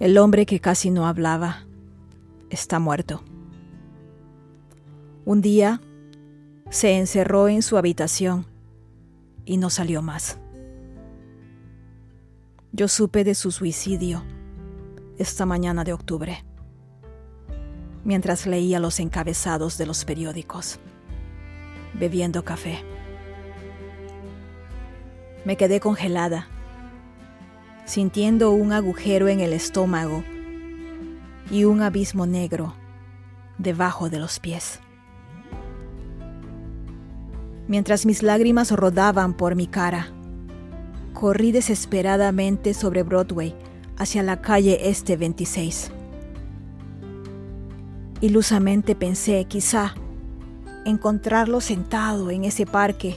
El hombre que casi no hablaba está muerto. Un día se encerró en su habitación y no salió más. Yo supe de su suicidio esta mañana de octubre, mientras leía los encabezados de los periódicos, bebiendo café. Me quedé congelada sintiendo un agujero en el estómago y un abismo negro debajo de los pies. Mientras mis lágrimas rodaban por mi cara, corrí desesperadamente sobre Broadway hacia la calle Este 26. Ilusamente pensé, quizá, encontrarlo sentado en ese parque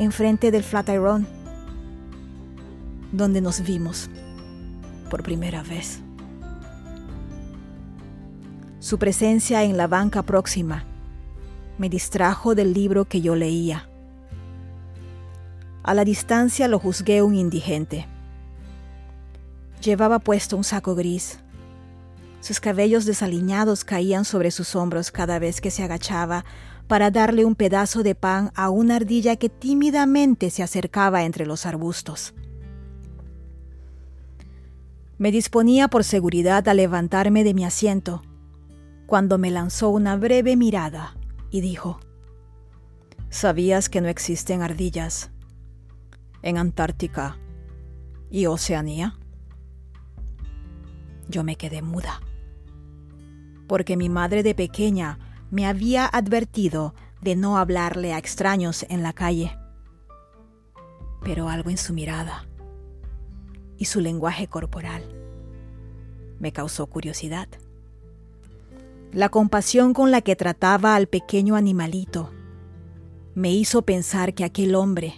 enfrente del Flatiron donde nos vimos por primera vez. Su presencia en la banca próxima me distrajo del libro que yo leía. A la distancia lo juzgué un indigente. Llevaba puesto un saco gris. Sus cabellos desaliñados caían sobre sus hombros cada vez que se agachaba para darle un pedazo de pan a una ardilla que tímidamente se acercaba entre los arbustos. Me disponía por seguridad a levantarme de mi asiento, cuando me lanzó una breve mirada y dijo, ¿Sabías que no existen ardillas en Antártica y Oceanía? Yo me quedé muda, porque mi madre de pequeña me había advertido de no hablarle a extraños en la calle. Pero algo en su mirada y su lenguaje corporal. Me causó curiosidad. La compasión con la que trataba al pequeño animalito me hizo pensar que aquel hombre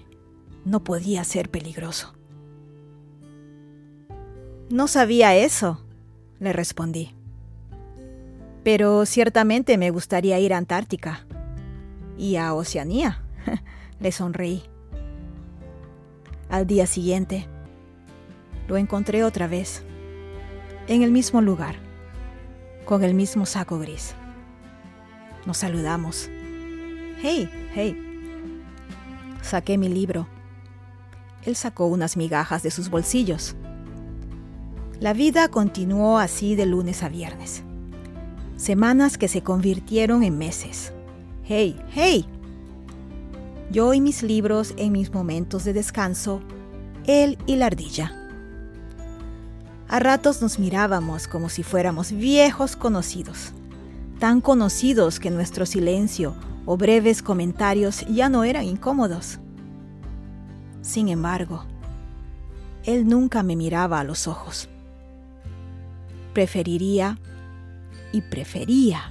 no podía ser peligroso. No sabía eso, le respondí. Pero ciertamente me gustaría ir a Antártica y a Oceanía, le sonreí. Al día siguiente, lo encontré otra vez, en el mismo lugar, con el mismo saco gris. Nos saludamos. Hey, hey. Saqué mi libro. Él sacó unas migajas de sus bolsillos. La vida continuó así de lunes a viernes. Semanas que se convirtieron en meses. Hey, hey. Yo y mis libros en mis momentos de descanso, él y la ardilla. A ratos nos mirábamos como si fuéramos viejos conocidos, tan conocidos que nuestro silencio o breves comentarios ya no eran incómodos. Sin embargo, él nunca me miraba a los ojos. Preferiría y prefería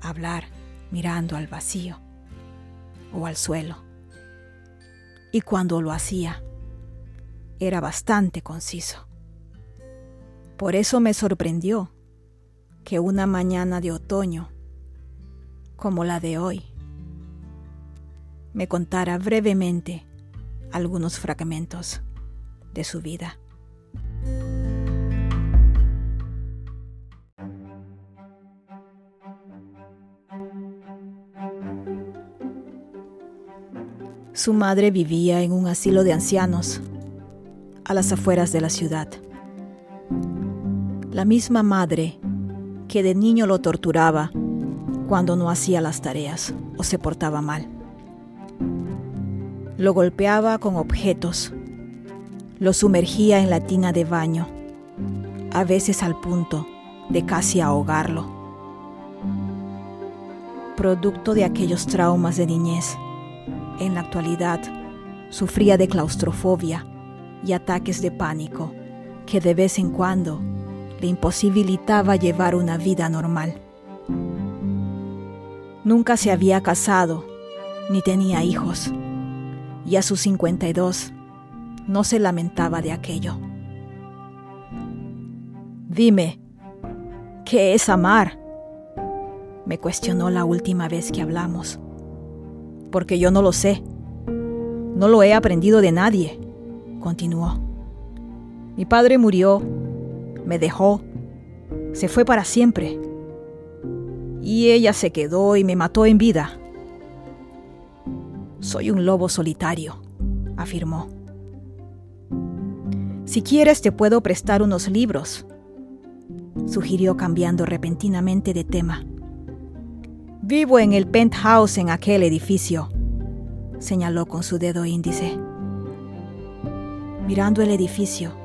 hablar mirando al vacío o al suelo. Y cuando lo hacía, era bastante conciso. Por eso me sorprendió que una mañana de otoño, como la de hoy, me contara brevemente algunos fragmentos de su vida. Su madre vivía en un asilo de ancianos a las afueras de la ciudad la misma madre que de niño lo torturaba cuando no hacía las tareas o se portaba mal. Lo golpeaba con objetos, lo sumergía en la tina de baño, a veces al punto de casi ahogarlo. Producto de aquellos traumas de niñez, en la actualidad sufría de claustrofobia y ataques de pánico que de vez en cuando imposibilitaba llevar una vida normal. Nunca se había casado ni tenía hijos y a sus 52 no se lamentaba de aquello. Dime, ¿qué es amar? Me cuestionó la última vez que hablamos. Porque yo no lo sé. No lo he aprendido de nadie, continuó. Mi padre murió me dejó, se fue para siempre. Y ella se quedó y me mató en vida. Soy un lobo solitario, afirmó. Si quieres te puedo prestar unos libros, sugirió cambiando repentinamente de tema. Vivo en el penthouse en aquel edificio, señaló con su dedo índice. Mirando el edificio,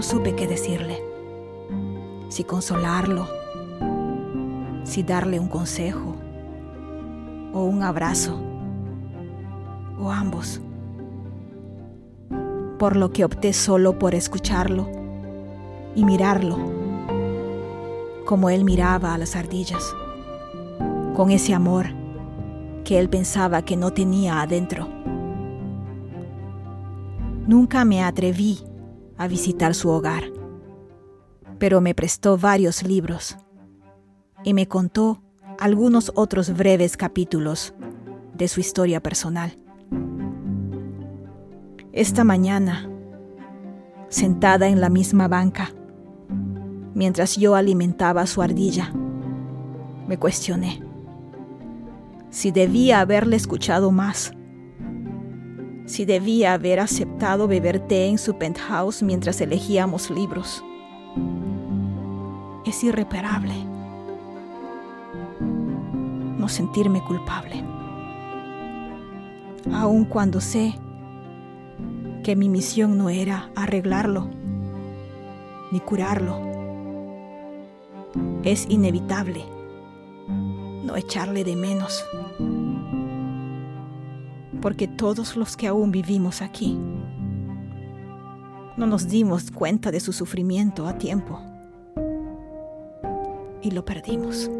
no supe qué decirle. Si consolarlo, si darle un consejo, o un abrazo, o ambos. Por lo que opté solo por escucharlo y mirarlo, como él miraba a las ardillas, con ese amor que él pensaba que no tenía adentro. Nunca me atreví a visitar su hogar, pero me prestó varios libros y me contó algunos otros breves capítulos de su historia personal. Esta mañana, sentada en la misma banca, mientras yo alimentaba su ardilla, me cuestioné si debía haberle escuchado más si debía haber aceptado beber té en su penthouse mientras elegíamos libros. Es irreparable no sentirme culpable, aun cuando sé que mi misión no era arreglarlo ni curarlo. Es inevitable no echarle de menos porque todos los que aún vivimos aquí no nos dimos cuenta de su sufrimiento a tiempo y lo perdimos.